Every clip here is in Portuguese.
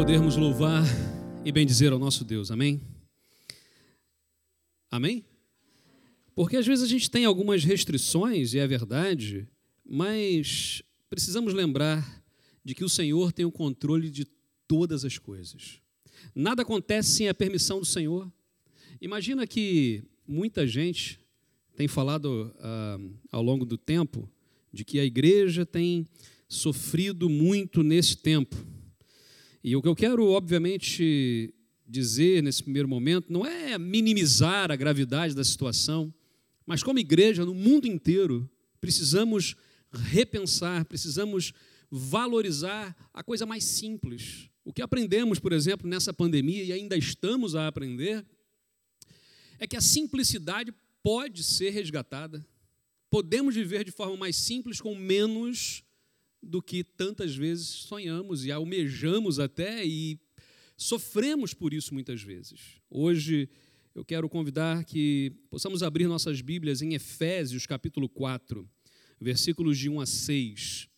podermos louvar e bendizer ao nosso Deus, amém? Amém? Porque às vezes a gente tem algumas restrições, e é verdade, mas precisamos lembrar de que o Senhor tem o controle de todas as coisas. Nada acontece sem a permissão do Senhor. Imagina que muita gente tem falado ah, ao longo do tempo de que a igreja tem sofrido muito nesse tempo. E o que eu quero, obviamente, dizer nesse primeiro momento não é minimizar a gravidade da situação, mas como igreja, no mundo inteiro, precisamos repensar, precisamos valorizar a coisa mais simples. O que aprendemos, por exemplo, nessa pandemia e ainda estamos a aprender, é que a simplicidade pode ser resgatada. Podemos viver de forma mais simples com menos do que tantas vezes sonhamos e almejamos até e sofremos por isso muitas vezes. Hoje eu quero convidar que possamos abrir nossas Bíblias em Efésios capítulo 4, versículos de 1 a 6.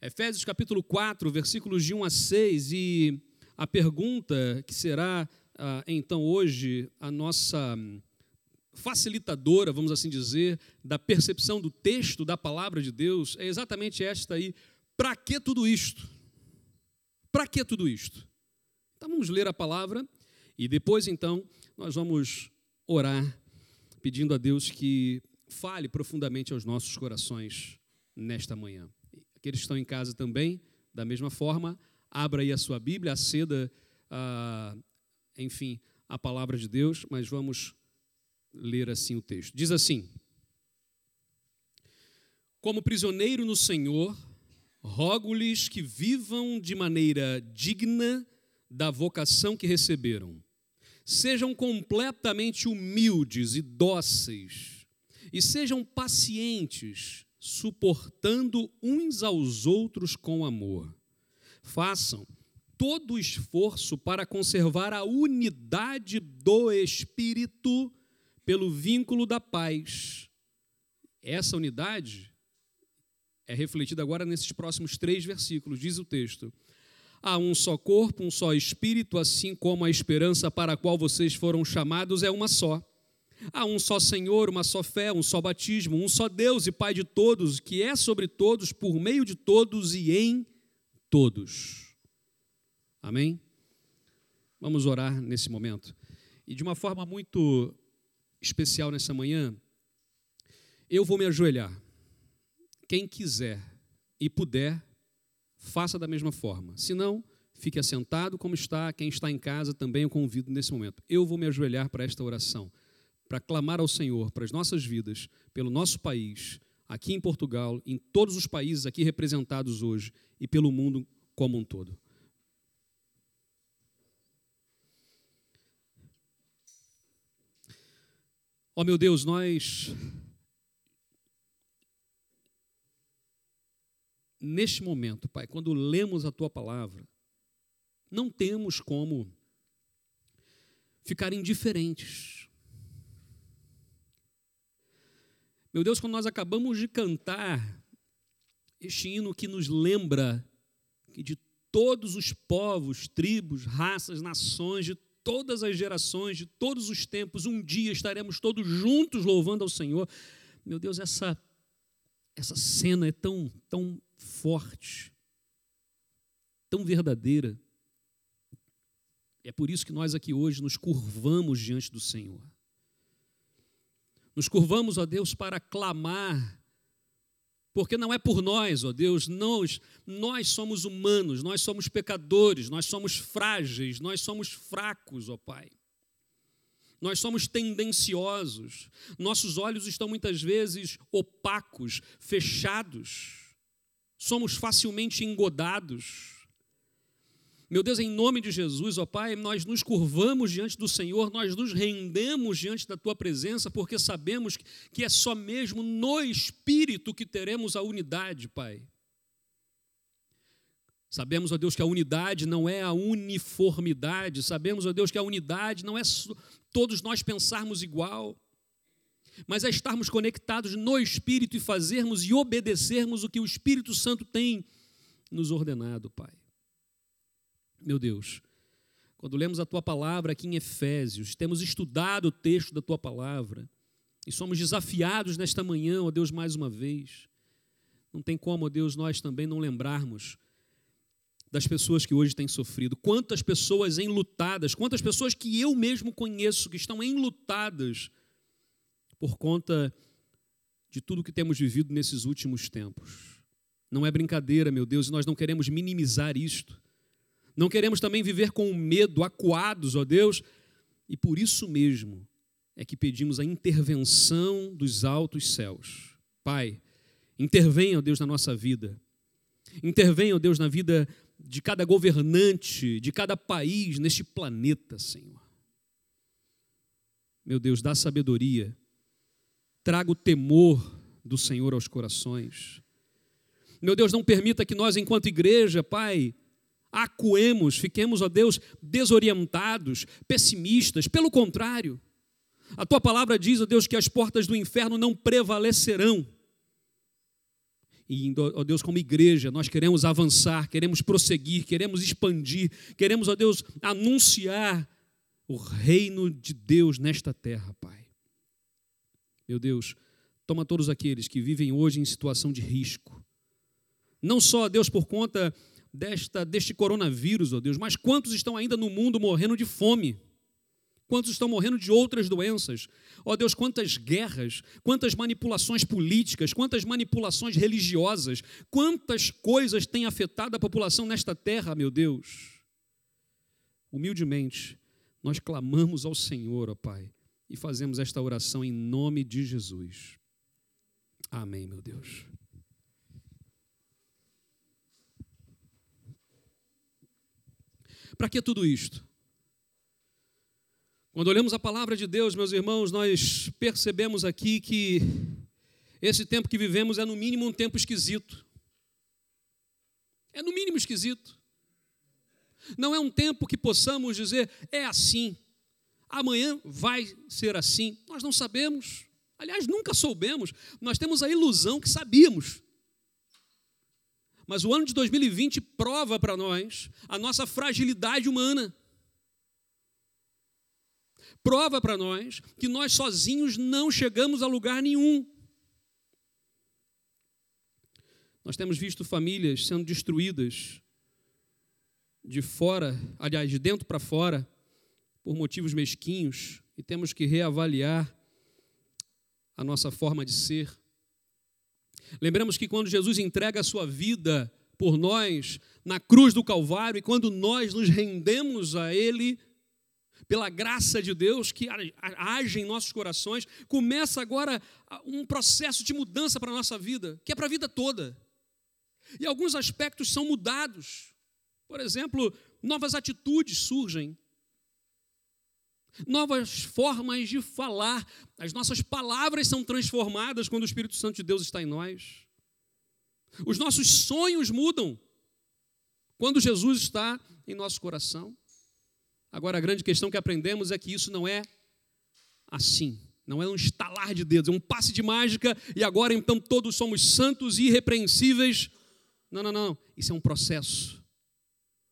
Efésios capítulo 4, versículos de 1 a 6, e a pergunta que será ah, então hoje a nossa facilitadora, vamos assim dizer, da percepção do texto da palavra de Deus é exatamente esta aí. Para que tudo isto? Para que tudo isto? Então vamos ler a palavra e depois então nós vamos orar pedindo a Deus que fale profundamente aos nossos corações nesta manhã. Aqueles que estão em casa também, da mesma forma, abra aí a sua Bíblia, aceda, a, enfim, a palavra de Deus, mas vamos ler assim o texto. Diz assim: Como prisioneiro no Senhor, rogo-lhes que vivam de maneira digna da vocação que receberam. Sejam completamente humildes e dóceis, e sejam pacientes, suportando uns aos outros com amor. Façam todo o esforço para conservar a unidade do Espírito pelo vínculo da paz. Essa unidade é refletida agora nesses próximos três versículos, diz o texto. Há um só corpo, um só espírito, assim como a esperança para a qual vocês foram chamados é uma só. Há um só Senhor, uma só fé, um só batismo, um só Deus e Pai de todos, que é sobre todos, por meio de todos e em todos. Amém? Vamos orar nesse momento. E de uma forma muito especial nessa manhã, eu vou me ajoelhar. Quem quiser e puder, faça da mesma forma. Se não, fique assentado como está. Quem está em casa também eu convido nesse momento. Eu vou me ajoelhar para esta oração, para clamar ao Senhor, para as nossas vidas, pelo nosso país, aqui em Portugal, em todos os países aqui representados hoje e pelo mundo como um todo. Ó oh, meu Deus, nós neste momento, Pai, quando lemos a tua palavra, não temos como ficar indiferentes. Meu Deus, quando nós acabamos de cantar este hino que nos lembra que de todos os povos, tribos, raças, nações, de todas as gerações, de todos os tempos, um dia estaremos todos juntos louvando ao Senhor. Meu Deus, essa essa cena é tão tão forte, tão verdadeira. É por isso que nós aqui hoje nos curvamos diante do Senhor. Nos curvamos, ó Deus, para clamar, porque não é por nós, ó Deus, nós, nós somos humanos, nós somos pecadores, nós somos frágeis, nós somos fracos, ó Pai. Nós somos tendenciosos, nossos olhos estão muitas vezes opacos, fechados somos facilmente engodados. Meu Deus, em nome de Jesus, ó Pai, nós nos curvamos diante do Senhor, nós nos rendemos diante da Tua presença, porque sabemos que é só mesmo no Espírito que teremos a unidade, Pai. Sabemos, ó Deus, que a unidade não é a uniformidade, sabemos, ó Deus, que a unidade não é todos nós pensarmos igual mas é estarmos conectados no Espírito e fazermos e obedecermos o que o Espírito Santo tem nos ordenado, Pai. Meu Deus, quando lemos a tua palavra aqui em Efésios, temos estudado o texto da tua palavra e somos desafiados nesta manhã, ó Deus, mais uma vez. Não tem como, ó Deus, nós também não lembrarmos das pessoas que hoje têm sofrido. Quantas pessoas enlutadas, quantas pessoas que eu mesmo conheço que estão enlutadas por conta de tudo que temos vivido nesses últimos tempos. Não é brincadeira, meu Deus, e nós não queremos minimizar isto. Não queremos também viver com medo, acuados, ó Deus, e por isso mesmo é que pedimos a intervenção dos altos céus. Pai, intervenha, ó Deus, na nossa vida. Intervenha, ó Deus, na vida de cada governante, de cada país neste planeta, Senhor. Meu Deus, dá sabedoria, traga o temor do Senhor aos corações. Meu Deus, não permita que nós, enquanto igreja, Pai, acuemos, fiquemos, ó Deus, desorientados, pessimistas. Pelo contrário, a tua palavra diz, ó Deus, que as portas do inferno não prevalecerão. E, ó Deus, como igreja, nós queremos avançar, queremos prosseguir, queremos expandir, queremos, ó Deus, anunciar o reino de Deus nesta terra, Pai. Meu Deus, toma todos aqueles que vivem hoje em situação de risco. Não só, Deus, por conta desta, deste coronavírus, ó Deus, mas quantos estão ainda no mundo morrendo de fome? Quantos estão morrendo de outras doenças? Ó oh Deus, quantas guerras, quantas manipulações políticas, quantas manipulações religiosas, quantas coisas têm afetado a população nesta terra, meu Deus. Humildemente, nós clamamos ao Senhor, ó Pai, e fazemos esta oração em nome de Jesus. Amém, meu Deus. Para que tudo isto? Quando olhamos a palavra de Deus, meus irmãos, nós percebemos aqui que esse tempo que vivemos é no mínimo um tempo esquisito. É no mínimo esquisito. Não é um tempo que possamos dizer, é assim, amanhã vai ser assim. Nós não sabemos. Aliás, nunca soubemos. Nós temos a ilusão que sabíamos. Mas o ano de 2020 prova para nós a nossa fragilidade humana prova para nós que nós sozinhos não chegamos a lugar nenhum. Nós temos visto famílias sendo destruídas de fora, aliás, de dentro para fora, por motivos mesquinhos, e temos que reavaliar a nossa forma de ser. Lembramos que quando Jesus entrega a sua vida por nós na cruz do Calvário, e quando nós nos rendemos a Ele, pela graça de Deus que age em nossos corações, começa agora um processo de mudança para a nossa vida, que é para a vida toda. E alguns aspectos são mudados. Por exemplo, novas atitudes surgem, novas formas de falar, as nossas palavras são transformadas quando o Espírito Santo de Deus está em nós. Os nossos sonhos mudam quando Jesus está em nosso coração. Agora, a grande questão que aprendemos é que isso não é assim. Não é um estalar de dedos, é um passe de mágica e agora então todos somos santos e irrepreensíveis. Não, não, não. Isso é um processo.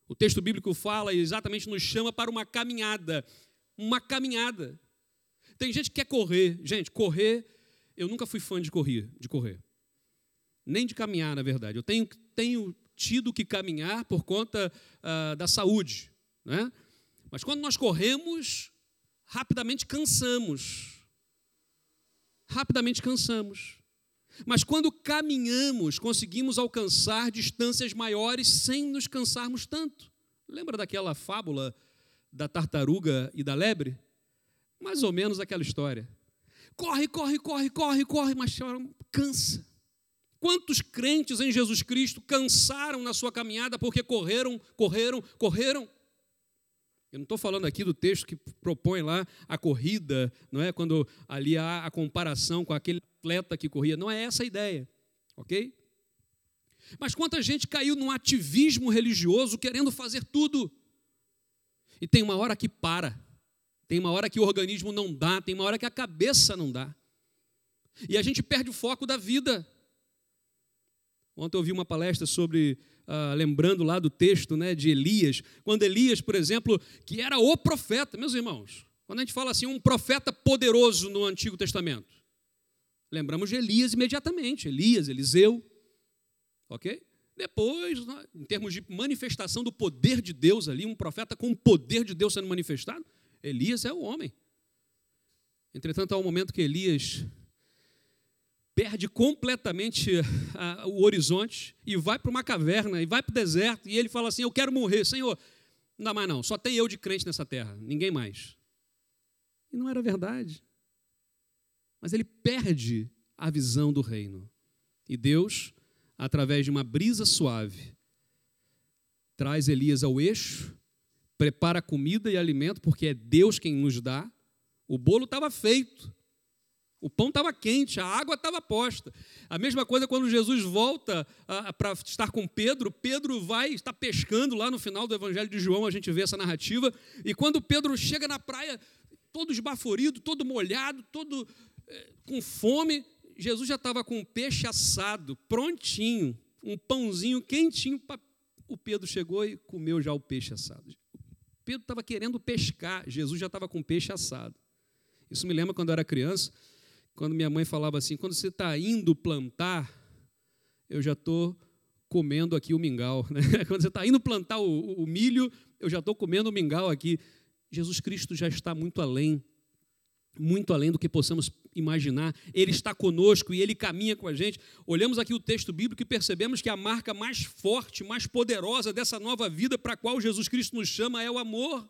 O texto bíblico fala e exatamente nos chama para uma caminhada. Uma caminhada. Tem gente que quer correr. Gente, correr, eu nunca fui fã de correr, de correr. Nem de caminhar, na verdade. Eu tenho, tenho tido que caminhar por conta uh, da saúde. Né? Mas quando nós corremos, rapidamente cansamos. Rapidamente cansamos. Mas quando caminhamos, conseguimos alcançar distâncias maiores sem nos cansarmos tanto. Lembra daquela fábula da tartaruga e da lebre? Mais ou menos aquela história. Corre, corre, corre, corre, corre, mas cansa. Quantos crentes em Jesus Cristo cansaram na sua caminhada porque correram, correram, correram? Eu não estou falando aqui do texto que propõe lá a corrida, não é? Quando ali há a comparação com aquele atleta que corria. Não é essa a ideia, ok? Mas quanta gente caiu num ativismo religioso querendo fazer tudo. E tem uma hora que para, tem uma hora que o organismo não dá, tem uma hora que a cabeça não dá. E a gente perde o foco da vida. Ontem eu ouvi uma palestra sobre ah, lembrando lá do texto né, de Elias, quando Elias, por exemplo, que era o profeta, meus irmãos, quando a gente fala assim, um profeta poderoso no Antigo Testamento, lembramos de Elias imediatamente, Elias, Eliseu, ok? Depois, né, em termos de manifestação do poder de Deus ali, um profeta com o poder de Deus sendo manifestado, Elias é o homem. Entretanto, há um momento que Elias perde completamente o horizonte e vai para uma caverna, e vai para o deserto, e ele fala assim: Eu quero morrer, Senhor. Não dá mais não, só tem eu de crente nessa terra, ninguém mais. E não era verdade. Mas ele perde a visão do reino. E Deus através de uma brisa suave, traz Elias ao eixo, prepara comida e alimento, porque é Deus quem nos dá. O bolo estava feito, o pão estava quente, a água estava posta. A mesma coisa quando Jesus volta para estar com Pedro, Pedro vai estar pescando lá no final do Evangelho de João, a gente vê essa narrativa, e quando Pedro chega na praia, todo esbaforido, todo molhado, todo eh, com fome, Jesus já estava com peixe assado, prontinho, um pãozinho quentinho. O Pedro chegou e comeu já o peixe assado. Pedro estava querendo pescar, Jesus já estava com peixe assado. Isso me lembra quando eu era criança, quando minha mãe falava assim: quando você está indo plantar, eu já estou comendo aqui o mingau. Né? Quando você está indo plantar o, o milho, eu já estou comendo o mingau aqui. Jesus Cristo já está muito além muito além do que possamos imaginar. Ele está conosco e ele caminha com a gente. Olhamos aqui o texto bíblico e percebemos que a marca mais forte, mais poderosa dessa nova vida para a qual Jesus Cristo nos chama é o amor.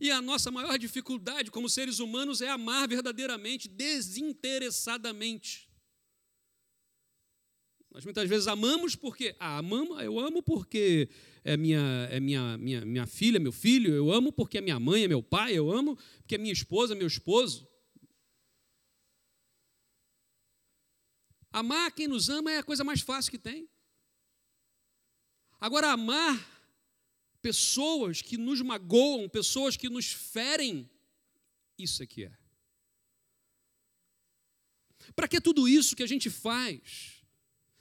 E a nossa maior dificuldade como seres humanos é amar verdadeiramente, desinteressadamente. Nós muitas vezes amamos porque, ah, amamos, eu amo porque é minha, é minha, minha, minha filha, meu filho, eu amo porque é minha mãe, é meu pai, eu amo porque é minha esposa, meu esposo. Amar quem nos ama é a coisa mais fácil que tem. Agora, amar pessoas que nos magoam, pessoas que nos ferem, isso é que é. Para que tudo isso que a gente faz?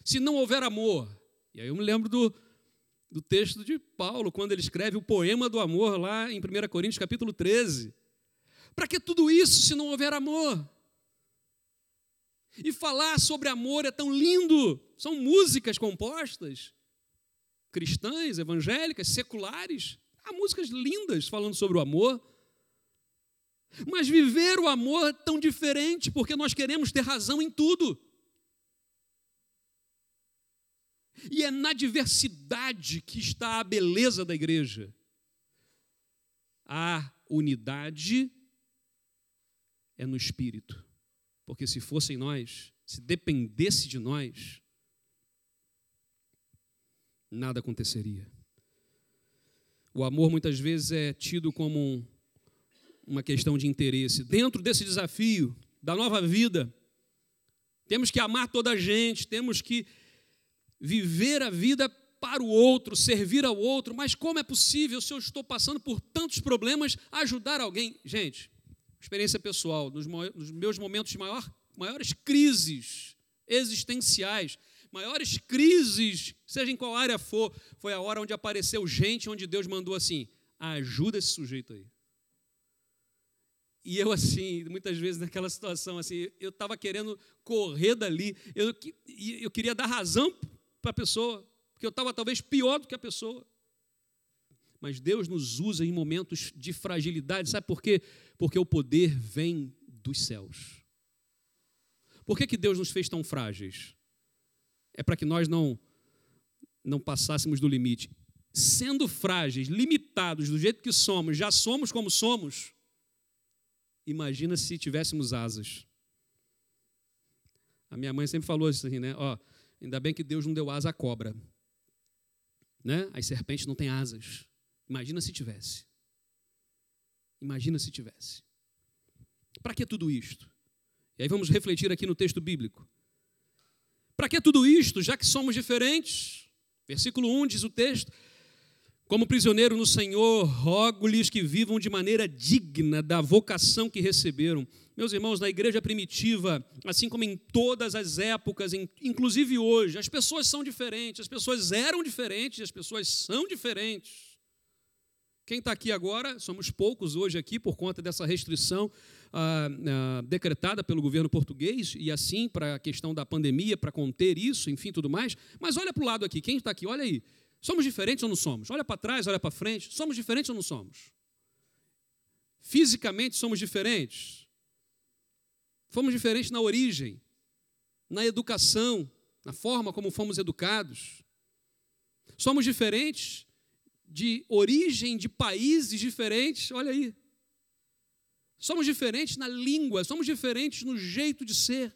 Se não houver amor. E aí eu me lembro do, do texto de Paulo, quando ele escreve o poema do amor lá em 1 Coríntios capítulo 13. Para que tudo isso se não houver amor? E falar sobre amor é tão lindo. São músicas compostas, cristãs, evangélicas, seculares. Há músicas lindas falando sobre o amor. Mas viver o amor é tão diferente, porque nós queremos ter razão em tudo. E é na diversidade que está a beleza da igreja. A unidade é no espírito. Porque se fossem nós, se dependesse de nós, nada aconteceria. O amor muitas vezes é tido como um, uma questão de interesse. Dentro desse desafio da nova vida, temos que amar toda a gente, temos que viver a vida para o outro, servir ao outro, mas como é possível, se eu estou passando por tantos problemas, ajudar alguém? Gente, experiência pessoal, nos, meus momentos de maior, maiores crises existenciais, maiores crises, seja em qual área for, foi a hora onde apareceu gente, onde Deus mandou assim: ajuda esse sujeito aí. E eu, assim, muitas vezes naquela situação, assim, eu estava querendo correr dali, eu, eu queria dar razão para a pessoa, porque eu estava talvez pior do que a pessoa. Mas Deus nos usa em momentos de fragilidade, sabe por quê? Porque o poder vem dos céus. Por que, que Deus nos fez tão frágeis? É para que nós não, não passássemos do limite. Sendo frágeis, limitados do jeito que somos, já somos como somos, imagina se tivéssemos asas. A minha mãe sempre falou assim, né? Ó, Ainda bem que Deus não deu asa à cobra. Né? As serpentes não têm asas. Imagina se tivesse. Imagina se tivesse. Para que tudo isto? E aí vamos refletir aqui no texto bíblico. Para que tudo isto, já que somos diferentes? Versículo 1 diz o texto: Como prisioneiro no Senhor, rogo-lhes que vivam de maneira digna da vocação que receberam. Meus irmãos, na igreja primitiva, assim como em todas as épocas, inclusive hoje, as pessoas são diferentes, as pessoas eram diferentes, as pessoas são diferentes. Quem está aqui agora, somos poucos hoje aqui por conta dessa restrição ah, ah, decretada pelo governo português, e assim para a questão da pandemia, para conter isso, enfim, tudo mais. Mas olha para o lado aqui, quem está aqui, olha aí. Somos diferentes ou não somos? Olha para trás, olha para frente. Somos diferentes ou não somos? Fisicamente somos diferentes. Fomos diferentes na origem, na educação, na forma como fomos educados. Somos diferentes de origem de países diferentes. Olha aí. Somos diferentes na língua, somos diferentes no jeito de ser.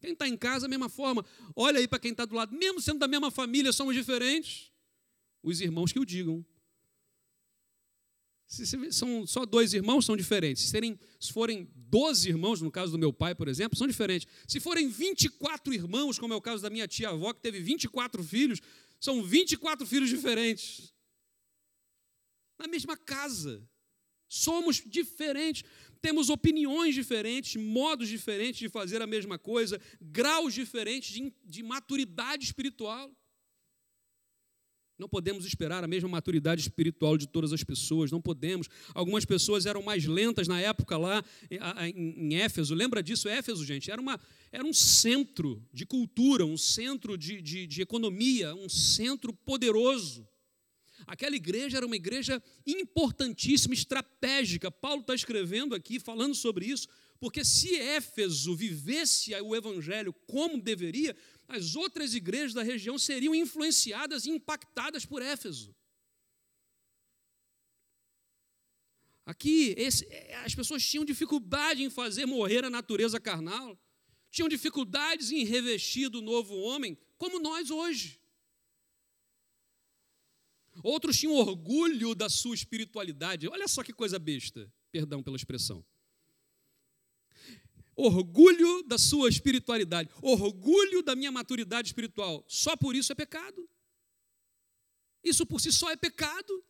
Quem está em casa, a mesma forma. Olha aí para quem está do lado, mesmo sendo da mesma família, somos diferentes os irmãos que o digam. Se são só dois irmãos, são diferentes. Se, serem, se forem 12 irmãos, no caso do meu pai, por exemplo, são diferentes. Se forem 24 irmãos, como é o caso da minha tia-avó, que teve 24 filhos, são 24 filhos diferentes. Na mesma casa. Somos diferentes. Temos opiniões diferentes, modos diferentes de fazer a mesma coisa, graus diferentes de, de maturidade espiritual. Não podemos esperar a mesma maturidade espiritual de todas as pessoas, não podemos. Algumas pessoas eram mais lentas na época lá em Éfeso, lembra disso? Éfeso, gente, era, uma, era um centro de cultura, um centro de, de, de economia, um centro poderoso. Aquela igreja era uma igreja importantíssima, estratégica. Paulo está escrevendo aqui, falando sobre isso, porque se Éfeso vivesse o evangelho como deveria, as outras igrejas da região seriam influenciadas e impactadas por Éfeso. Aqui, esse, as pessoas tinham dificuldade em fazer morrer a natureza carnal, tinham dificuldades em revestir do novo homem, como nós hoje. Outros tinham orgulho da sua espiritualidade. Olha só que coisa besta, perdão pela expressão orgulho da sua espiritualidade, orgulho da minha maturidade espiritual, só por isso é pecado. Isso por si só é pecado.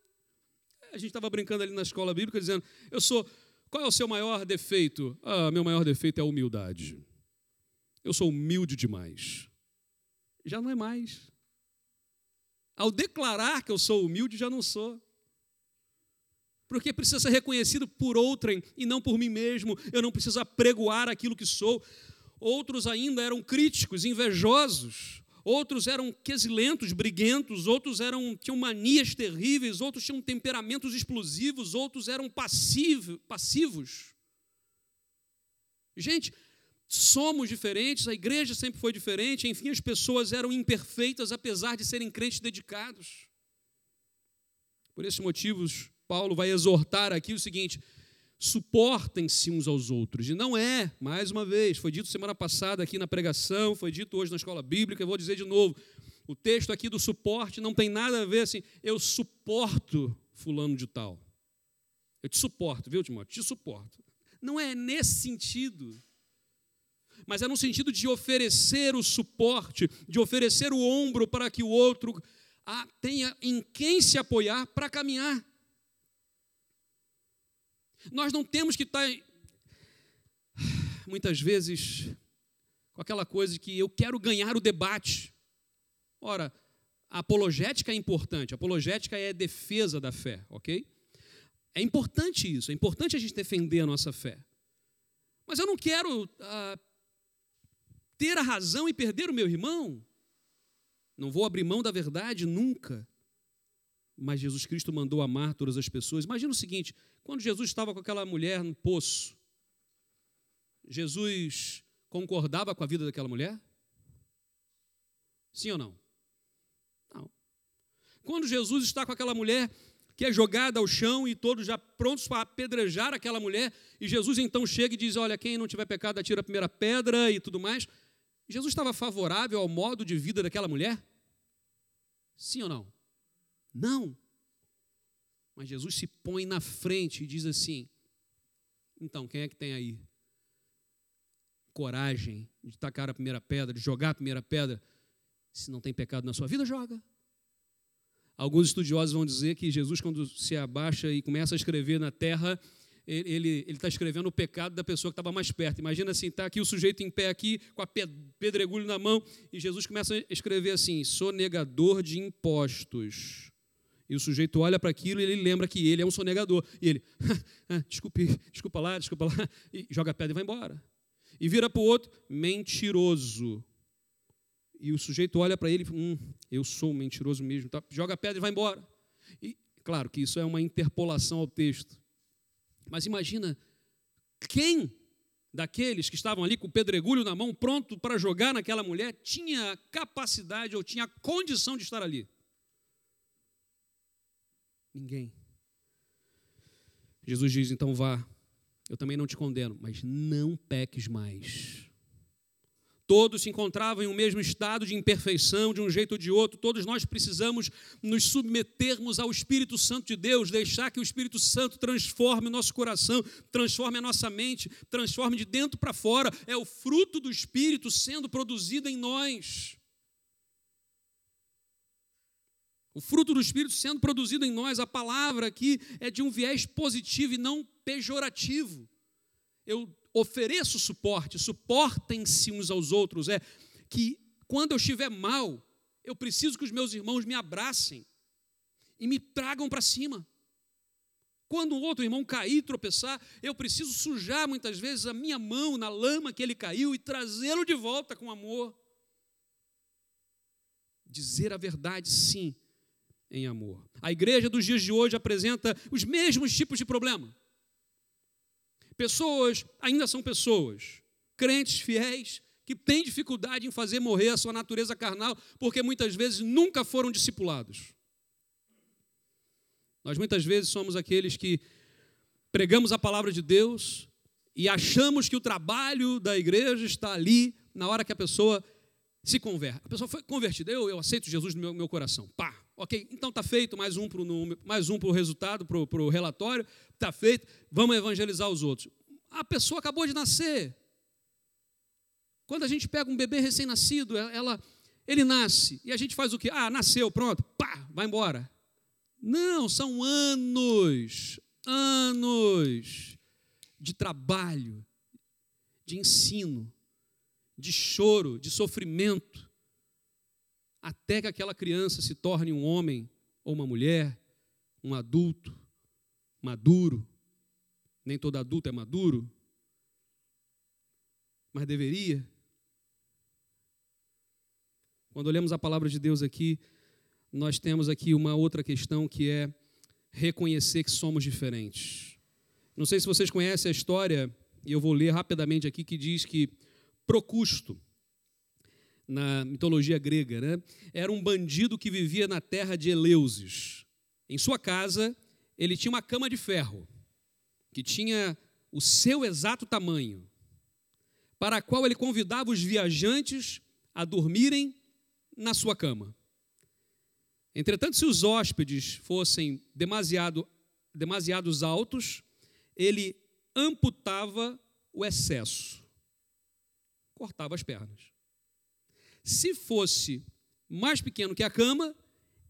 A gente estava brincando ali na escola bíblica dizendo: Eu sou. Qual é o seu maior defeito? Ah, meu maior defeito é a humildade. Eu sou humilde demais. Já não é mais. Ao declarar que eu sou humilde, já não sou porque precisa ser reconhecido por outrem e não por mim mesmo. Eu não preciso apregoar aquilo que sou. Outros ainda eram críticos, invejosos. Outros eram quesilentos, briguentos, outros eram tinham manias terríveis, outros tinham temperamentos explosivos, outros eram passivo, passivos. Gente, somos diferentes, a igreja sempre foi diferente, enfim, as pessoas eram imperfeitas apesar de serem crentes dedicados. Por esses motivos, Paulo vai exortar aqui o seguinte: suportem-se uns aos outros. E não é, mais uma vez, foi dito semana passada aqui na pregação, foi dito hoje na escola bíblica, eu vou dizer de novo. O texto aqui do suporte não tem nada a ver assim, eu suporto fulano de tal. Eu te suporto, viu, Timóteo? Te suporto. Não é nesse sentido. Mas é no sentido de oferecer o suporte, de oferecer o ombro para que o outro tenha em quem se apoiar para caminhar. Nós não temos que estar, muitas vezes, com aquela coisa de que eu quero ganhar o debate. Ora, a apologética é importante, a apologética é a defesa da fé, ok? É importante isso, é importante a gente defender a nossa fé. Mas eu não quero ah, ter a razão e perder o meu irmão. Não vou abrir mão da verdade nunca mas Jesus Cristo mandou amar todas as pessoas. Imagina o seguinte: quando Jesus estava com aquela mulher no poço, Jesus concordava com a vida daquela mulher? Sim ou não? Não. Quando Jesus está com aquela mulher que é jogada ao chão e todos já prontos para apedrejar aquela mulher, e Jesus então chega e diz: Olha, quem não tiver pecado, atira a primeira pedra e tudo mais. Jesus estava favorável ao modo de vida daquela mulher? Sim ou não? Não. Mas Jesus se põe na frente e diz assim: então, quem é que tem aí coragem de tacar a primeira pedra, de jogar a primeira pedra? Se não tem pecado na sua vida, joga. Alguns estudiosos vão dizer que Jesus, quando se abaixa e começa a escrever na terra, ele está escrevendo o pecado da pessoa que estava mais perto. Imagina assim, está aqui o sujeito em pé aqui, com a pedregulho na mão, e Jesus começa a escrever assim, sonegador de impostos. E o sujeito olha para aquilo e ele lembra que ele é um sonegador. E ele, ah, desculpe, desculpa lá, desculpa lá, e joga a pedra e vai embora. E vira para o outro, mentiroso. E o sujeito olha para ele e hum, eu sou mentiroso mesmo. Tá? Joga a pedra e vai embora. E claro que isso é uma interpolação ao texto. Mas imagina quem daqueles que estavam ali com o pedregulho na mão, pronto para jogar naquela mulher, tinha capacidade ou tinha condição de estar ali. Ninguém. Jesus diz: então vá, eu também não te condeno, mas não peques mais. Todos se encontravam em um mesmo estado de imperfeição, de um jeito ou de outro. Todos nós precisamos nos submetermos ao Espírito Santo de Deus, deixar que o Espírito Santo transforme o nosso coração, transforme a nossa mente, transforme de dentro para fora. É o fruto do Espírito sendo produzido em nós. O fruto do Espírito sendo produzido em nós, a palavra aqui é de um viés positivo e não pejorativo. Eu ofereço suporte, suportem-se uns aos outros. É que quando eu estiver mal, eu preciso que os meus irmãos me abracem e me tragam para cima. Quando um outro irmão cair tropeçar, eu preciso sujar muitas vezes a minha mão na lama que ele caiu e trazê-lo de volta com amor. Dizer a verdade, sim, em amor. A igreja dos dias de hoje apresenta os mesmos tipos de problema. Pessoas ainda são pessoas, crentes fiéis, que têm dificuldade em fazer morrer a sua natureza carnal, porque muitas vezes nunca foram discipulados. Nós muitas vezes somos aqueles que pregamos a palavra de Deus e achamos que o trabalho da igreja está ali na hora que a pessoa se converte. A pessoa foi convertida, eu, eu aceito Jesus no meu, meu coração. Pá, ok, então está feito, mais um para o mais um resultado, para o relatório, está feito, vamos evangelizar os outros. A pessoa acabou de nascer. Quando a gente pega um bebê recém-nascido, ela, ele nasce, e a gente faz o quê? Ah, nasceu, pronto, pá, vai embora. Não, são anos, anos de trabalho, de ensino, de choro, de sofrimento, até que aquela criança se torne um homem ou uma mulher, um adulto, maduro. Nem todo adulto é maduro, mas deveria. Quando olhamos a palavra de Deus aqui, nós temos aqui uma outra questão que é reconhecer que somos diferentes. Não sei se vocês conhecem a história, e eu vou ler rapidamente aqui, que diz que Procusto, na mitologia grega, né? era um bandido que vivia na terra de Eleusis. Em sua casa, ele tinha uma cama de ferro, que tinha o seu exato tamanho, para a qual ele convidava os viajantes a dormirem na sua cama. Entretanto, se os hóspedes fossem demasiado, demasiados altos, ele amputava o excesso, cortava as pernas. Se fosse mais pequeno que a cama,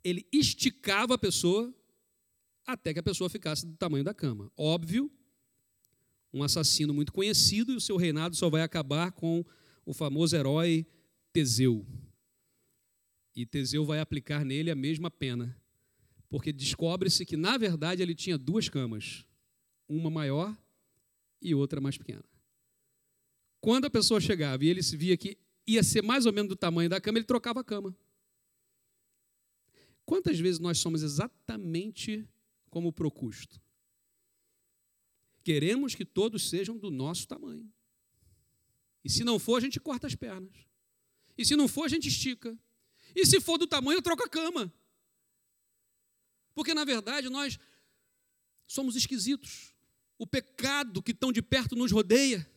ele esticava a pessoa até que a pessoa ficasse do tamanho da cama. Óbvio, um assassino muito conhecido e o seu reinado só vai acabar com o famoso herói Teseu. E Teseu vai aplicar nele a mesma pena, porque descobre-se que, na verdade, ele tinha duas camas, uma maior e outra mais pequena. Quando a pessoa chegava e ele se via que ia ser mais ou menos do tamanho da cama, ele trocava a cama. Quantas vezes nós somos exatamente como o Procusto? Queremos que todos sejam do nosso tamanho. E se não for, a gente corta as pernas. E se não for, a gente estica. E se for do tamanho, eu troco a cama. Porque, na verdade, nós somos esquisitos. O pecado que tão de perto nos rodeia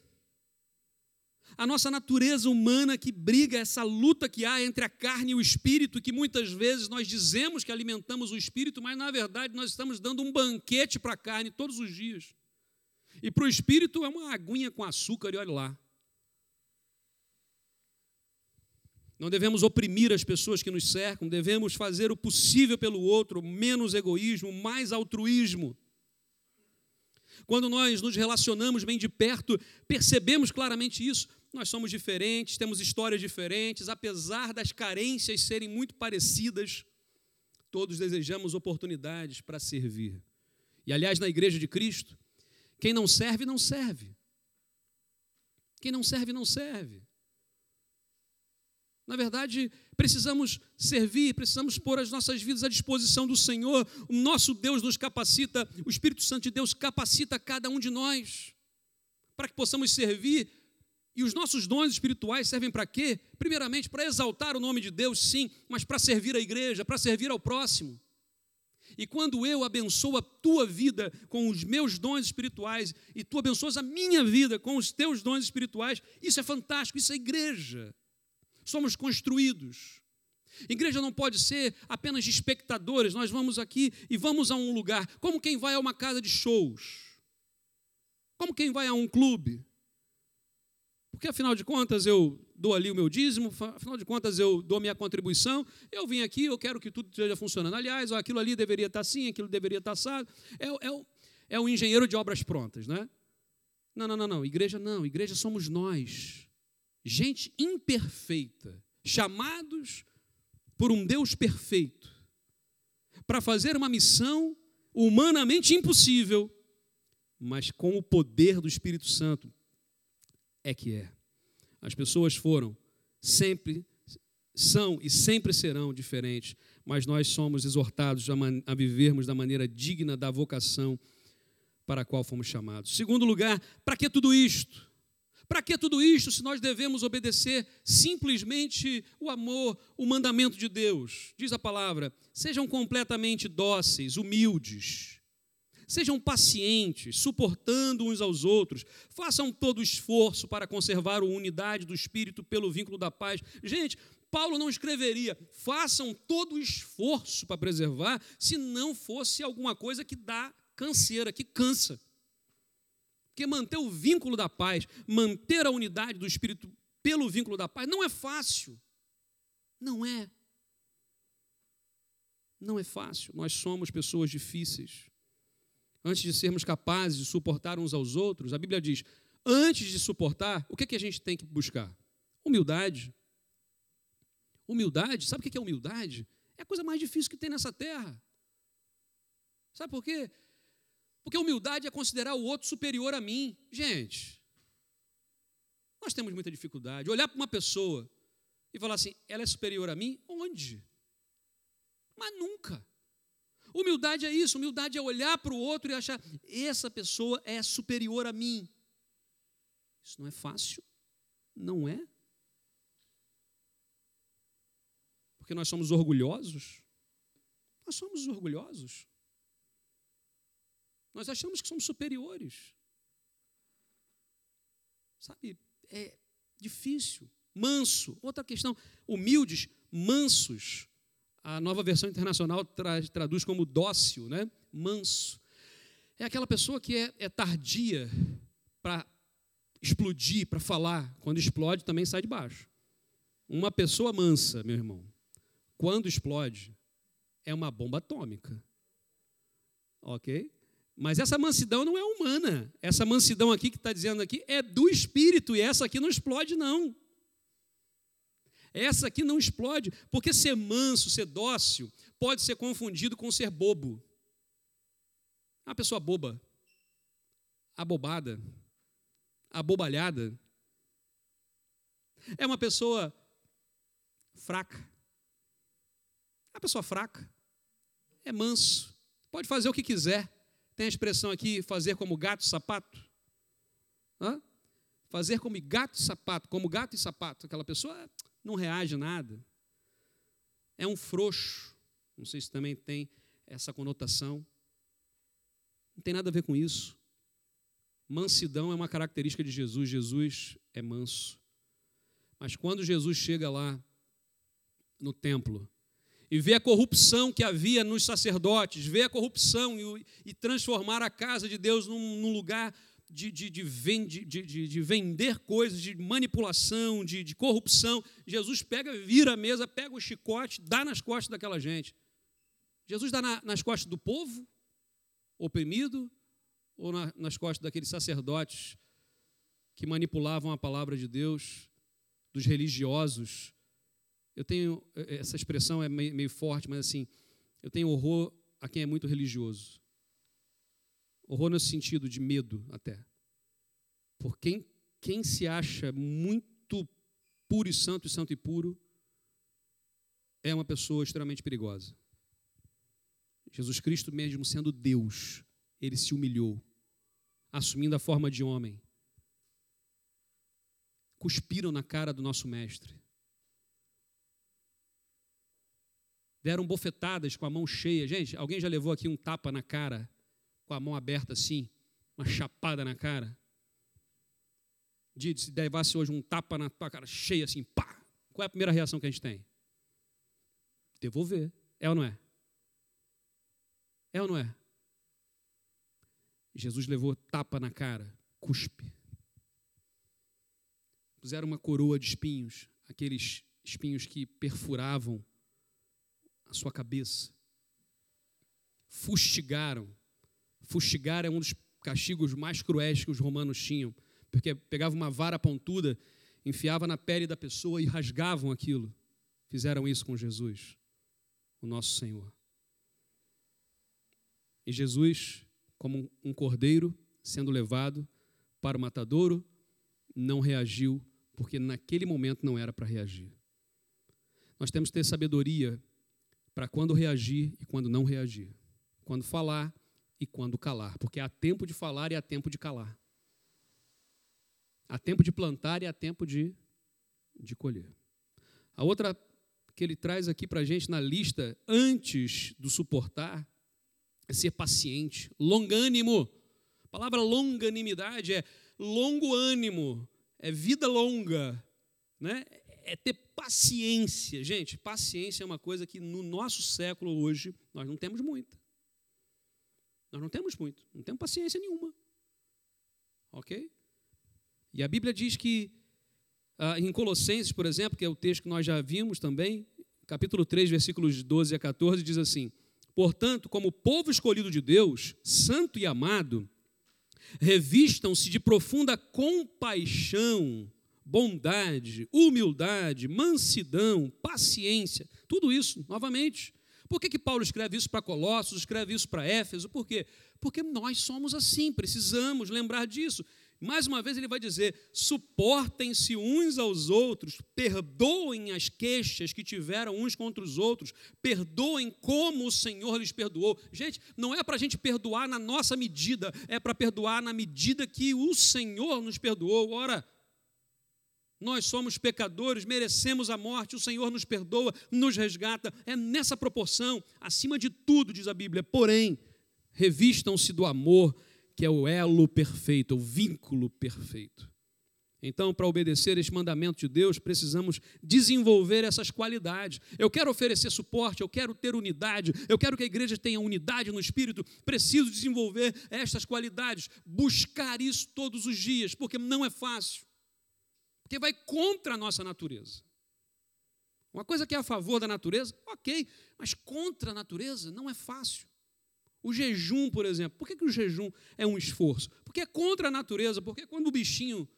a nossa natureza humana que briga, essa luta que há entre a carne e o espírito, que muitas vezes nós dizemos que alimentamos o espírito, mas na verdade nós estamos dando um banquete para a carne todos os dias. E para o espírito é uma aguinha com açúcar, e olha lá. Não devemos oprimir as pessoas que nos cercam, devemos fazer o possível pelo outro, menos egoísmo, mais altruísmo. Quando nós nos relacionamos bem de perto, percebemos claramente isso. Nós somos diferentes, temos histórias diferentes, apesar das carências serem muito parecidas, todos desejamos oportunidades para servir. E aliás, na igreja de Cristo, quem não serve, não serve. Quem não serve, não serve. Na verdade, precisamos servir, precisamos pôr as nossas vidas à disposição do Senhor. O nosso Deus nos capacita, o Espírito Santo de Deus capacita cada um de nós para que possamos servir. E os nossos dons espirituais servem para quê? Primeiramente, para exaltar o nome de Deus, sim, mas para servir a igreja, para servir ao próximo. E quando eu abençoo a tua vida com os meus dons espirituais e tu abençoas a minha vida com os teus dons espirituais, isso é fantástico, isso é igreja somos construídos. Igreja não pode ser apenas de espectadores, nós vamos aqui e vamos a um lugar, como quem vai a uma casa de shows, como quem vai a um clube. Porque afinal de contas eu dou ali o meu dízimo, afinal de contas eu dou minha contribuição, eu vim aqui, eu quero que tudo esteja funcionando. Aliás, aquilo ali deveria estar assim, aquilo deveria estar assado. É, é, é um engenheiro de obras prontas, né? Não, não, não, não. Igreja não, igreja somos nós gente imperfeita, chamados por um Deus perfeito, para fazer uma missão humanamente impossível, mas com o poder do Espírito Santo é que é. As pessoas foram sempre são e sempre serão diferentes, mas nós somos exortados a, vivermos da maneira digna da vocação para a qual fomos chamados. Segundo lugar, para que tudo isto? Para que tudo isto se nós devemos obedecer simplesmente o amor, o mandamento de Deus? Diz a palavra: sejam completamente dóceis, humildes, sejam pacientes, suportando uns aos outros, façam todo o esforço para conservar a unidade do espírito pelo vínculo da paz. Gente, Paulo não escreveria, façam todo o esforço para preservar, se não fosse alguma coisa que dá canseira, que cansa. Porque manter o vínculo da paz, manter a unidade do Espírito pelo vínculo da paz, não é fácil. Não é. Não é fácil. Nós somos pessoas difíceis. Antes de sermos capazes de suportar uns aos outros, a Bíblia diz: antes de suportar, o que, é que a gente tem que buscar? Humildade. Humildade, sabe o que é humildade? É a coisa mais difícil que tem nessa terra. Sabe por quê? Porque humildade é considerar o outro superior a mim. Gente, nós temos muita dificuldade. Olhar para uma pessoa e falar assim, ela é superior a mim? Onde? Mas nunca. Humildade é isso, humildade é olhar para o outro e achar, essa pessoa é superior a mim. Isso não é fácil, não é? Porque nós somos orgulhosos. Nós somos orgulhosos. Nós achamos que somos superiores. Sabe, é difícil. Manso. Outra questão, humildes, mansos. A nova versão internacional tra traduz como dócil, né? Manso. É aquela pessoa que é, é tardia para explodir, para falar. Quando explode, também sai de baixo. Uma pessoa mansa, meu irmão, quando explode, é uma bomba atômica. Ok? Mas essa mansidão não é humana. Essa mansidão aqui que está dizendo aqui é do espírito, e essa aqui não explode, não. Essa aqui não explode, porque ser manso, ser dócil, pode ser confundido com ser bobo. É uma pessoa boba, abobada, abobalhada. É uma pessoa fraca. É uma pessoa fraca. É manso. Pode fazer o que quiser. Tem a expressão aqui, fazer como gato sapato. Hã? Fazer como gato sapato, como gato e sapato. Aquela pessoa não reage nada. É um frouxo. Não sei se também tem essa conotação. Não tem nada a ver com isso. Mansidão é uma característica de Jesus. Jesus é manso. Mas quando Jesus chega lá no templo, e ver a corrupção que havia nos sacerdotes, ver a corrupção e, e transformar a casa de Deus num, num lugar de, de, de, vende, de, de, vender coisas, de manipulação, de, de corrupção. Jesus pega, vira a mesa, pega o chicote, dá nas costas daquela gente. Jesus dá na, nas costas do povo oprimido ou na, nas costas daqueles sacerdotes que manipulavam a palavra de Deus, dos religiosos. Eu tenho, essa expressão é meio, meio forte, mas assim, eu tenho horror a quem é muito religioso. Horror no sentido de medo até. Por quem, quem se acha muito puro e santo e santo e puro é uma pessoa extremamente perigosa. Jesus Cristo, mesmo sendo Deus, ele se humilhou, assumindo a forma de homem. Cuspiram na cara do nosso mestre. Deram bofetadas com a mão cheia. Gente, alguém já levou aqui um tapa na cara com a mão aberta assim, uma chapada na cara. Didi, se levasse hoje um tapa na tua cara cheia assim, pá, qual é a primeira reação que a gente tem? Devolver. É ou não é? É ou não é? Jesus levou tapa na cara, cuspe. Puseram uma coroa de espinhos, aqueles espinhos que perfuravam a sua cabeça. Fustigaram Fustigar é um dos castigos mais cruéis que os romanos tinham, porque pegava uma vara pontuda, enfiava na pele da pessoa e rasgavam aquilo. Fizeram isso com Jesus, o nosso Senhor. E Jesus, como um cordeiro sendo levado para o matadouro, não reagiu, porque naquele momento não era para reagir. Nós temos que ter sabedoria para quando reagir e quando não reagir. Quando falar e quando calar, porque há tempo de falar e há tempo de calar. Há tempo de plantar e há tempo de, de colher. A outra que ele traz aqui para a gente na lista, antes do suportar, é ser paciente, longânimo. A palavra longanimidade é longo ânimo, é vida longa, né? é ter paciência. Gente, paciência é uma coisa que no nosso século hoje nós não temos muita. Nós não temos muito, não temos paciência nenhuma. Ok? E a Bíblia diz que, ah, em Colossenses, por exemplo, que é o texto que nós já vimos também, capítulo 3, versículos 12 a 14, diz assim: Portanto, como povo escolhido de Deus, santo e amado, revistam-se de profunda compaixão, bondade, humildade, mansidão, paciência, tudo isso, novamente, por que, que Paulo escreve isso para Colossos, escreve isso para Éfeso? Por quê? Porque nós somos assim, precisamos lembrar disso. Mais uma vez ele vai dizer: suportem-se uns aos outros, perdoem as queixas que tiveram uns contra os outros, perdoem como o Senhor lhes perdoou. Gente, não é para a gente perdoar na nossa medida, é para perdoar na medida que o Senhor nos perdoou. Ora, nós somos pecadores, merecemos a morte, o Senhor nos perdoa, nos resgata. É nessa proporção, acima de tudo, diz a Bíblia. Porém, revistam-se do amor, que é o elo perfeito, o vínculo perfeito. Então, para obedecer este mandamento de Deus, precisamos desenvolver essas qualidades. Eu quero oferecer suporte, eu quero ter unidade, eu quero que a igreja tenha unidade no espírito. Preciso desenvolver estas qualidades, buscar isso todos os dias, porque não é fácil porque vai contra a nossa natureza. Uma coisa que é a favor da natureza, ok, mas contra a natureza não é fácil. O jejum, por exemplo, por que, que o jejum é um esforço? Porque é contra a natureza, porque quando o bichinho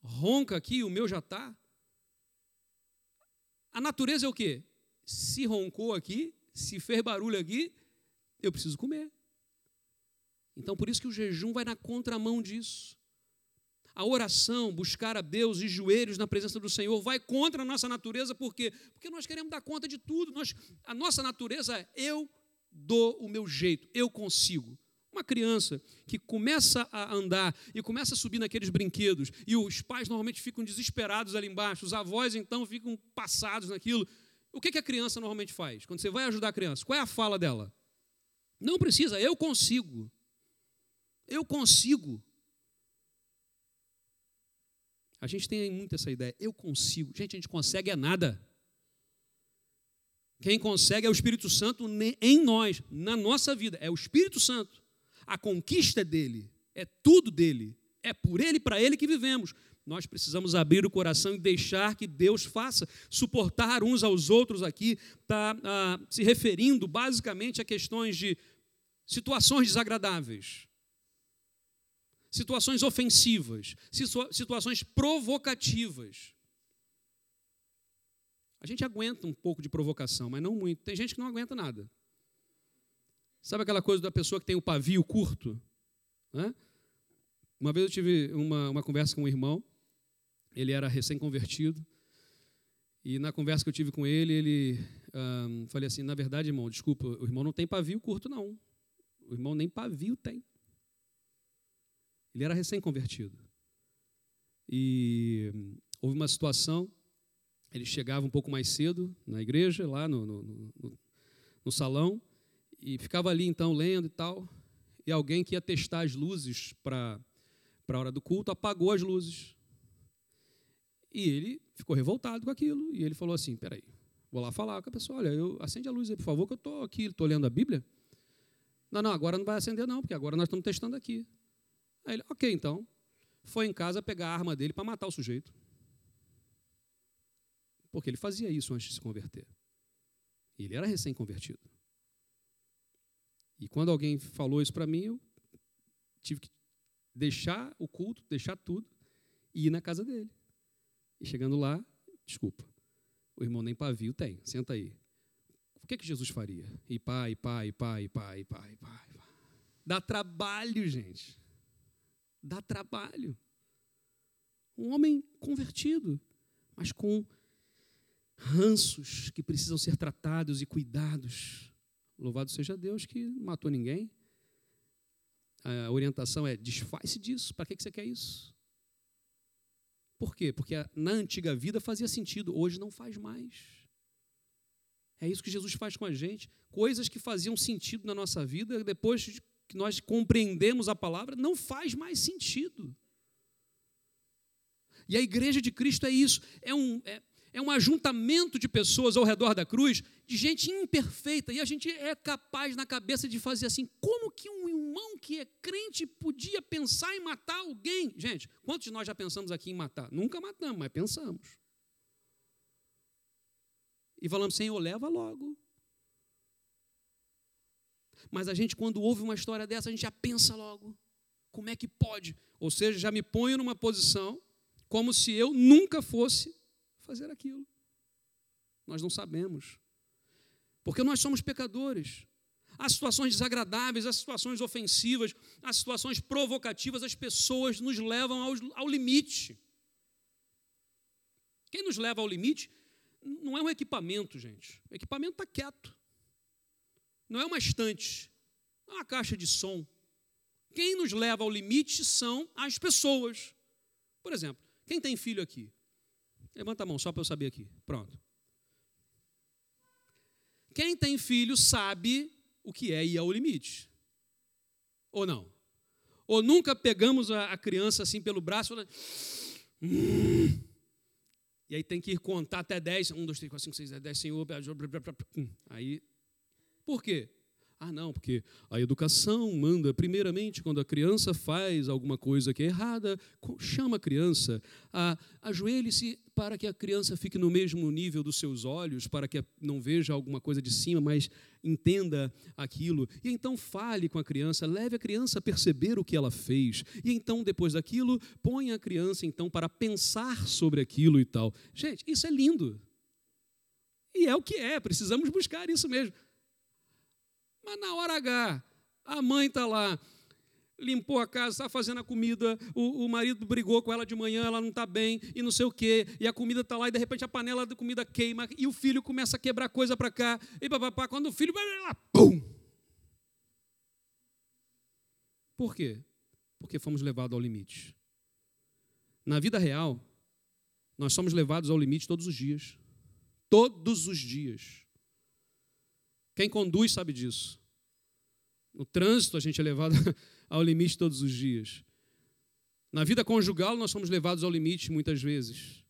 ronca aqui, o meu já está. A natureza é o quê? Se roncou aqui, se fez barulho aqui, eu preciso comer. Então, por isso que o jejum vai na contramão disso. A oração, buscar a Deus e joelhos na presença do Senhor, vai contra a nossa natureza, por quê? Porque nós queremos dar conta de tudo. Nós, a nossa natureza é eu dou o meu jeito, eu consigo. Uma criança que começa a andar e começa a subir naqueles brinquedos, e os pais normalmente ficam desesperados ali embaixo, os avós então ficam passados naquilo. O que, que a criança normalmente faz? Quando você vai ajudar a criança, qual é a fala dela? Não precisa, eu consigo. Eu consigo. A gente tem muito essa ideia. Eu consigo. Gente, a gente consegue é nada. Quem consegue é o Espírito Santo em nós, na nossa vida. É o Espírito Santo. A conquista é dele. é tudo dele, é por ele e para ele que vivemos. Nós precisamos abrir o coração e deixar que Deus faça. Suportar uns aos outros aqui está ah, se referindo basicamente a questões de situações desagradáveis, situações ofensivas, situações provocativas. A gente aguenta um pouco de provocação, mas não muito. Tem gente que não aguenta nada. Sabe aquela coisa da pessoa que tem o pavio curto? Né? Uma vez eu tive uma, uma conversa com um irmão, ele era recém-convertido, e na conversa que eu tive com ele, ele um, falei assim: na verdade, irmão, desculpa, o irmão não tem pavio curto, não. O irmão nem pavio tem. Ele era recém-convertido. E houve uma situação, ele chegava um pouco mais cedo na igreja, lá no, no, no, no salão, e ficava ali então lendo e tal, e alguém que ia testar as luzes para a hora do culto apagou as luzes. E ele ficou revoltado com aquilo, e ele falou assim: peraí, vou lá falar com a pessoa, olha, eu, acende a luz aí, por favor, que eu estou aqui, estou lendo a Bíblia. Não, não, agora não vai acender não, porque agora nós estamos testando aqui. Aí ele, ok, então. Foi em casa pegar a arma dele para matar o sujeito. Porque ele fazia isso antes de se converter. Ele era recém-convertido. E quando alguém falou isso para mim, eu tive que deixar o culto, deixar tudo e ir na casa dele. E chegando lá, desculpa, o irmão nem pavio tem, senta aí. O que, é que Jesus faria? E pá, e pá, e pá, e pá. Dá trabalho, gente. Dá trabalho. Um homem convertido, mas com ranços que precisam ser tratados e cuidados. Louvado seja Deus que não matou ninguém. A orientação é: desfaz-se disso. Para que você quer isso? Por quê? Porque na antiga vida fazia sentido, hoje não faz mais. É isso que Jesus faz com a gente. Coisas que faziam sentido na nossa vida, depois que nós compreendemos a palavra, não faz mais sentido. E a igreja de Cristo é isso: é um, é, é um ajuntamento de pessoas ao redor da cruz, de gente imperfeita, e a gente é capaz na cabeça de fazer assim: como que um irmão que é crente podia pensar em matar alguém? Gente, quantos de nós já pensamos aqui em matar? Nunca matamos, mas pensamos. E falamos, Senhor, leva logo. Mas a gente, quando ouve uma história dessa, a gente já pensa logo: como é que pode? Ou seja, já me ponho numa posição como se eu nunca fosse fazer aquilo. Nós não sabemos. Porque nós somos pecadores. Há situações desagradáveis, há situações ofensivas, há situações provocativas, as pessoas nos levam ao, ao limite. Quem nos leva ao limite não é um equipamento, gente. O equipamento está quieto. Não é uma estante, é uma caixa de som. Quem nos leva ao limite são as pessoas. Por exemplo, quem tem filho aqui? Levanta a mão, só para eu saber aqui. Pronto. Quem tem filho sabe o que é ir ao limite. Ou não? Ou nunca pegamos a, criança assim pelo braço e hum, e aí tem que ir contar até 10. 1, 2, 3, 4, 5, 6, 7, 10, Senhor. Aí, por quê? Ah, não, porque a educação manda, primeiramente, quando a criança faz alguma coisa que é errada, chama a criança, ajoelhe-se para que a criança fique no mesmo nível dos seus olhos, para que não veja alguma coisa de cima, mas entenda aquilo. E então fale com a criança, leve a criança a perceber o que ela fez. E então, depois daquilo, ponha a criança então para pensar sobre aquilo e tal. Gente, isso é lindo. E é o que é, precisamos buscar isso mesmo. Mas na hora H, a mãe está lá, limpou a casa, está fazendo a comida, o, o, marido brigou com ela de manhã, ela não está bem, e não sei o quê, e a comida está lá, e de repente a panela da comida queima, e o filho começa a quebrar coisa para cá, e papapá, quando o filho lá, pum! Por quê? Porque fomos levados ao limite. Na vida real, nós somos levados ao limite todos os dias. Todos os dias. Quem conduz sabe disso. No trânsito, a gente é levado ao limite todos os dias. Na vida conjugal, nós somos levados ao limite muitas vezes.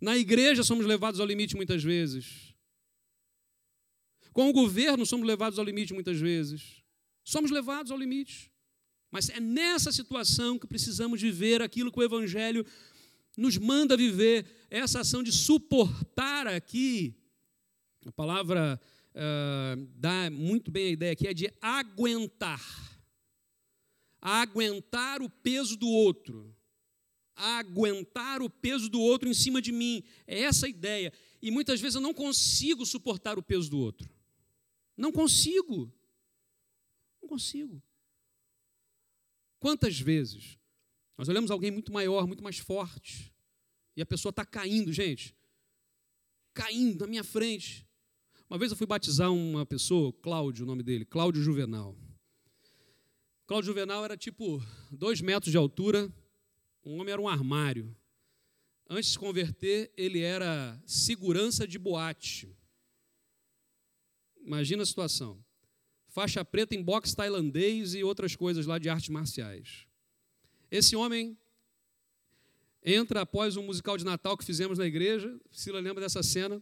Na igreja, somos levados ao limite muitas vezes. Com o governo, somos levados ao limite muitas vezes. Somos levados ao limite. Mas é nessa situação que precisamos viver aquilo que o Evangelho nos manda viver, essa ação de suportar aqui. A palavra uh, dá muito bem a ideia aqui, é de aguentar. Aguentar o peso do outro. Aguentar o peso do outro em cima de mim. É essa a ideia. E muitas vezes eu não consigo suportar o peso do outro. Não consigo. Não consigo. Quantas vezes nós olhamos alguém muito maior, muito mais forte, e a pessoa está caindo, gente, caindo na minha frente. Uma vez eu fui batizar uma pessoa, Cláudio, o nome dele, Cláudio Juvenal. Cláudio Juvenal era tipo dois metros de altura, um homem era um armário. Antes de se converter, ele era segurança de boate. Imagina a situação faixa preta em boxe tailandês e outras coisas lá de artes marciais. Esse homem entra após um musical de Natal que fizemos na igreja. Priscila lembra dessa cena.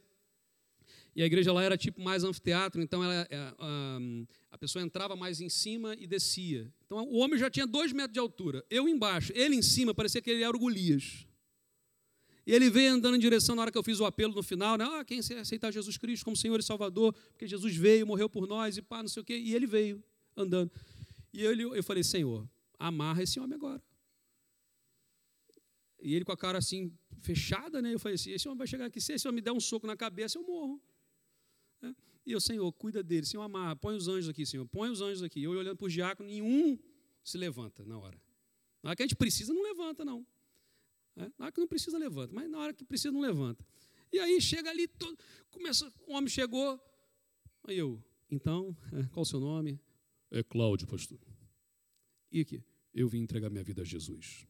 E a igreja lá era tipo mais anfiteatro, então ela, é, a, a, pessoa entrava mais em cima e descia. Então o homem já tinha dois metros de altura. Eu embaixo, ele em cima, parecia que ele era o Golias. E ele veio andando em direção na hora que eu fiz o apelo no final, né? Ah, quem aceitar Jesus Cristo como Senhor e Salvador, porque Jesus veio, morreu por nós e pá, não sei o quê. E ele veio andando. E eu, eu falei, Senhor, amarra esse homem agora. E ele com a cara assim, fechada, né? Eu falei assim: esse homem vai chegar aqui, se esse homem me der um soco na cabeça, eu morro. É. E eu, Senhor, cuida dele, Senhor, amarra, põe os anjos aqui, Senhor, põe os anjos aqui. Eu olhando para o diácono, nenhum se levanta na hora. Na hora que a gente precisa, não levanta, não. É? Na hora que não precisa, levanta. Mas na hora que precisa, não levanta. E aí chega ali, todo, começa, o homem chegou. Aí eu, então, é, qual o seu nome? É Cláudio, pastor. E aqui? Eu vim entregar minha vida a Jesus.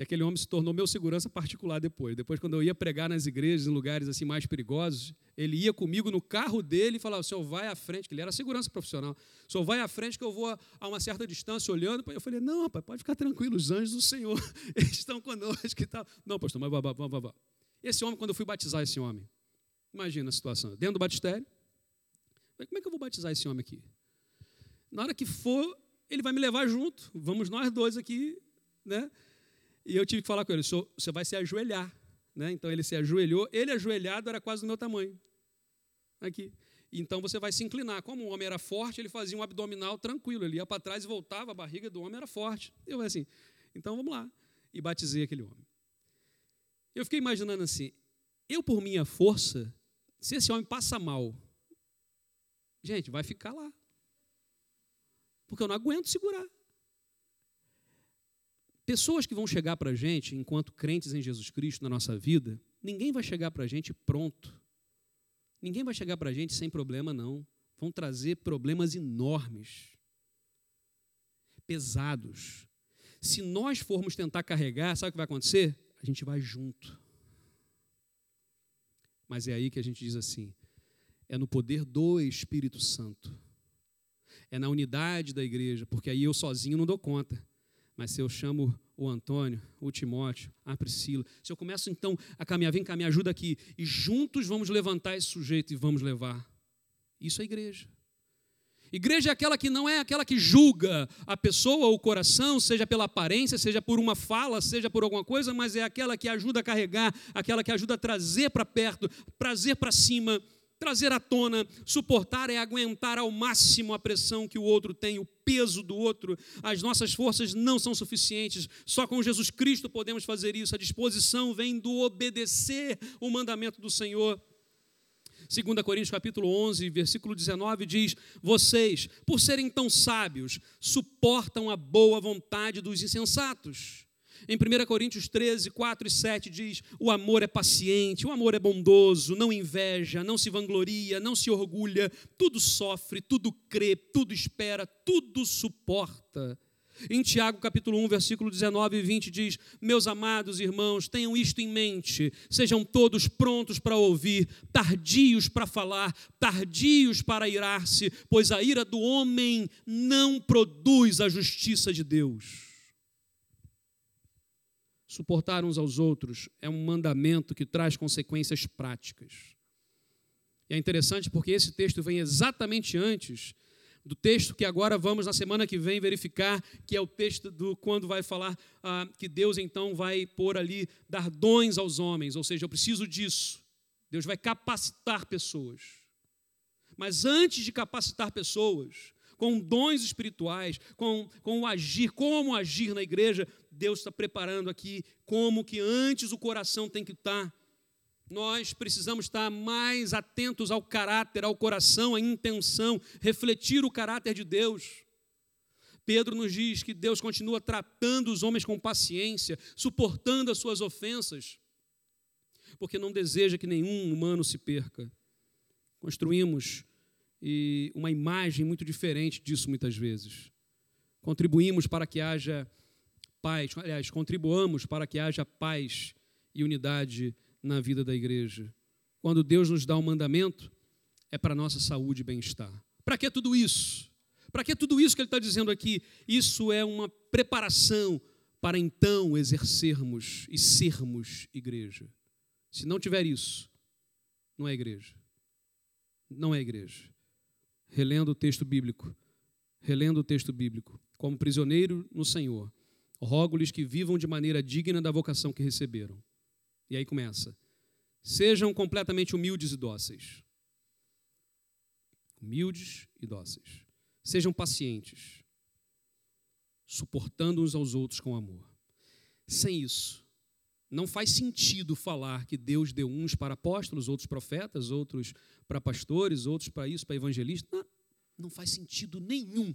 E aquele homem se tornou meu segurança particular depois. Depois, quando eu ia pregar nas igrejas, em lugares assim mais perigosos, ele ia comigo no carro dele e falava: senhor vai à frente, que ele era segurança profissional. Senhor vai à frente que eu vou a uma certa distância olhando. Eu falei: não, rapaz, pode ficar tranquilo, os anjos do Senhor estão conosco e tal. Não, pastor, mas vá, vá, vá. Esse homem, quando eu fui batizar esse homem, imagina a situação, dentro do batistério, como é que eu vou batizar esse homem aqui? Na hora que for, ele vai me levar junto, vamos nós dois aqui, né? E eu tive que falar com ele: você vai se ajoelhar. Né? Então ele se ajoelhou, ele ajoelhado era quase do meu tamanho. Aqui. Então você vai se inclinar. Como o homem era forte, ele fazia um abdominal tranquilo. Ele ia para trás e voltava, a barriga do homem era forte. Eu falei assim: então vamos lá. E batizei aquele homem. Eu fiquei imaginando assim: eu, por minha força, se esse homem passa mal, gente, vai ficar lá. Porque eu não aguento segurar. Pessoas que vão chegar para a gente, enquanto crentes em Jesus Cristo na nossa vida, ninguém vai chegar para a gente pronto. Ninguém vai chegar para a gente sem problema, não. Vão trazer problemas enormes, pesados. Se nós formos tentar carregar, sabe o que vai acontecer? A gente vai junto. Mas é aí que a gente diz assim: é no poder do Espírito Santo, é na unidade da igreja, porque aí eu sozinho não dou conta. Mas se eu chamo o Antônio, o Timóteo, a Priscila, se eu começo então a caminhar, vem cá, me ajuda aqui, e juntos vamos levantar esse sujeito e vamos levar. Isso é igreja. Igreja é aquela que não é aquela que julga a pessoa ou o coração, seja pela aparência, seja por uma fala, seja por alguma coisa, mas é aquela que ajuda a carregar, aquela que ajuda a trazer para perto, trazer para cima trazer à tona, suportar é aguentar ao máximo a pressão que o outro tem, o peso do outro. As nossas forças não são suficientes, só com Jesus Cristo podemos fazer isso. A disposição vem do obedecer o mandamento do Senhor. 2 Coríntios capítulo 11, versículo 19 diz: "Vocês, por serem tão sábios, suportam a boa vontade dos insensatos." Em 1 Coríntios 13, 4 e 7 diz: O amor é paciente, o amor é bondoso, não inveja, não se vangloria, não se orgulha, tudo sofre, tudo crê, tudo espera, tudo suporta. Em Tiago capítulo 1, versículo 19 e 20 diz: Meus amados irmãos, tenham isto em mente, sejam todos prontos para ouvir, tardios para falar, tardios para irar-se, pois a ira do homem não produz a justiça de Deus. Suportar uns aos outros é um mandamento que traz consequências práticas. E é interessante porque esse texto vem exatamente antes do texto que agora vamos na semana que vem verificar, que é o texto do quando vai falar ah, que Deus então vai pôr ali, dar dons aos homens, ou seja, eu preciso disso. Deus vai capacitar pessoas. Mas antes de capacitar pessoas, com dons espirituais, com, com o agir, como agir na igreja, Deus está preparando aqui como que antes o coração tem que estar nós precisamos estar mais atentos ao caráter, ao coração, à intenção, refletir o caráter de Deus. Pedro nos diz que Deus continua tratando os homens com paciência, suportando as suas ofensas, porque não deseja que nenhum humano se perca. Construímos uma imagem muito diferente disso muitas vezes. Contribuímos para que haja paz, aliás, contribuamos para que haja paz e unidade na vida da igreja. Quando Deus nos dá um mandamento, é para a nossa saúde e bem-estar. Para que tudo isso? Para que tudo isso que ele está dizendo aqui? Isso é uma preparação para então exercermos e sermos igreja. Se não tiver isso, não é igreja. Não é igreja. Relendo o texto bíblico, relendo o texto bíblico, como prisioneiro no Senhor, rogo-lhes que vivam de maneira digna da vocação que receberam. E aí começa. Sejam completamente humildes e dóceis. Humildes e dóceis. Sejam pacientes, suportando uns aos outros com amor. Sem isso, não faz sentido falar que Deus deu uns para apóstolos, outros profetas, outros para pastores, outros para isso, para evangelistas. Não, não faz sentido nenhum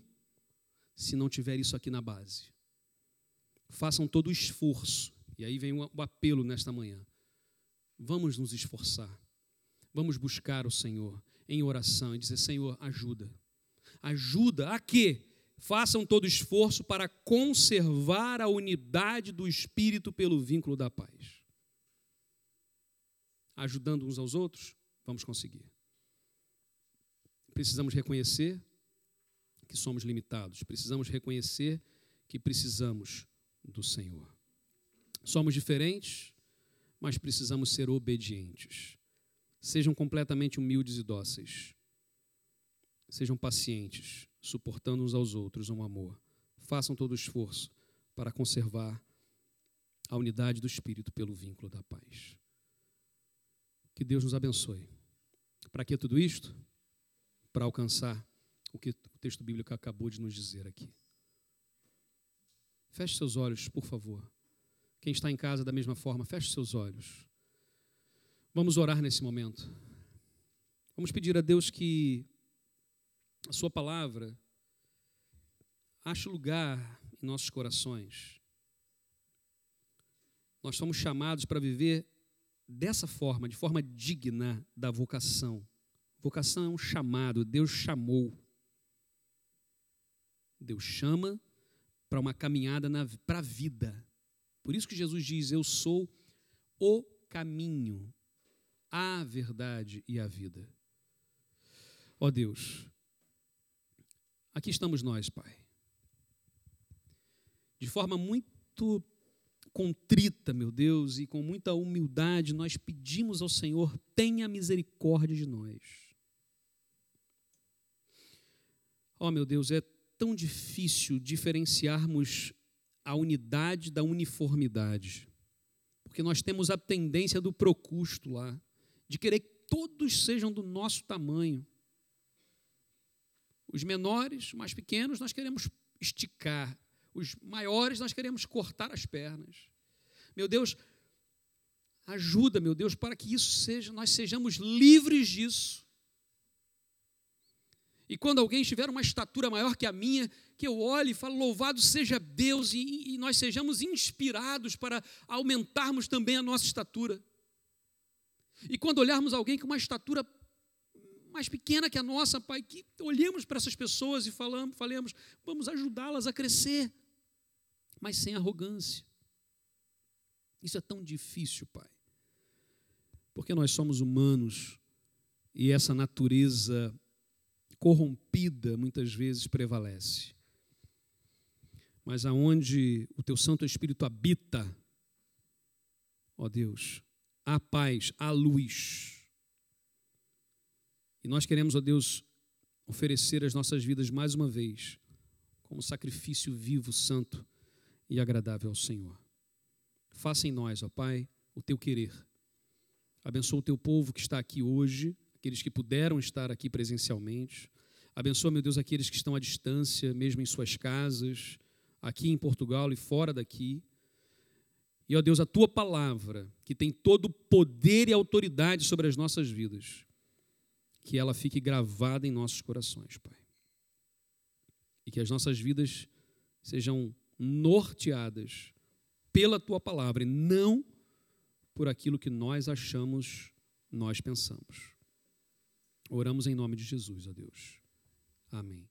se não tiver isso aqui na base. Façam todo o esforço e aí vem o apelo nesta manhã. Vamos nos esforçar. Vamos buscar o Senhor em oração e dizer: Senhor, ajuda. Ajuda a quê? Façam todo esforço para conservar a unidade do Espírito pelo vínculo da paz. Ajudando uns aos outros, vamos conseguir. Precisamos reconhecer que somos limitados, precisamos reconhecer que precisamos do Senhor. Somos diferentes, mas precisamos ser obedientes. Sejam completamente humildes e dóceis. Sejam pacientes, suportando uns aos outros um amor. Façam todo o esforço para conservar a unidade do Espírito pelo vínculo da paz. Que Deus nos abençoe. Para que tudo isto? Para alcançar o que o texto bíblico acabou de nos dizer aqui. Feche seus olhos, por favor. Quem está em casa da mesma forma, feche seus olhos. Vamos orar nesse momento. Vamos pedir a Deus que a Sua palavra ache lugar em nossos corações. Nós somos chamados para viver dessa forma, de forma digna da vocação. Vocação é um chamado, Deus chamou. Deus chama para uma caminhada para a vida. Por isso que Jesus diz: Eu sou o caminho, a verdade e a vida. Ó oh Deus, aqui estamos nós, Pai. De forma muito contrita, meu Deus, e com muita humildade, nós pedimos ao Senhor: tenha misericórdia de nós. Ó oh, meu Deus, é tão difícil diferenciarmos a unidade da uniformidade. Porque nós temos a tendência do procusto lá, de querer que todos sejam do nosso tamanho. Os menores, os mais pequenos, nós queremos esticar. Os maiores, nós queremos cortar as pernas. Meu Deus, ajuda, meu Deus, para que isso seja, nós sejamos livres disso. E quando alguém tiver uma estatura maior que a minha, que eu olhe e fale, louvado seja Deus, e, e nós sejamos inspirados para aumentarmos também a nossa estatura. E quando olharmos alguém com uma estatura mais pequena que a nossa, Pai, que olhemos para essas pessoas e falamos, falemos, vamos ajudá-las a crescer, mas sem arrogância. Isso é tão difícil, Pai, porque nós somos humanos e essa natureza corrompida muitas vezes prevalece. Mas aonde o teu Santo Espírito habita, ó Deus, há paz, há luz. E nós queremos, ó Deus, oferecer as nossas vidas mais uma vez como sacrifício vivo, santo e agradável ao Senhor. Faça em nós, ó Pai, o teu querer. Abençoa o teu povo que está aqui hoje, aqueles que puderam estar aqui presencialmente. Abençoa, meu Deus, aqueles que estão à distância, mesmo em suas casas, aqui em Portugal e fora daqui. E, ó Deus, a tua palavra, que tem todo o poder e autoridade sobre as nossas vidas, que ela fique gravada em nossos corações, Pai. E que as nossas vidas sejam norteadas pela tua palavra e não por aquilo que nós achamos, nós pensamos. Oramos em nome de Jesus, ó Deus. Amém.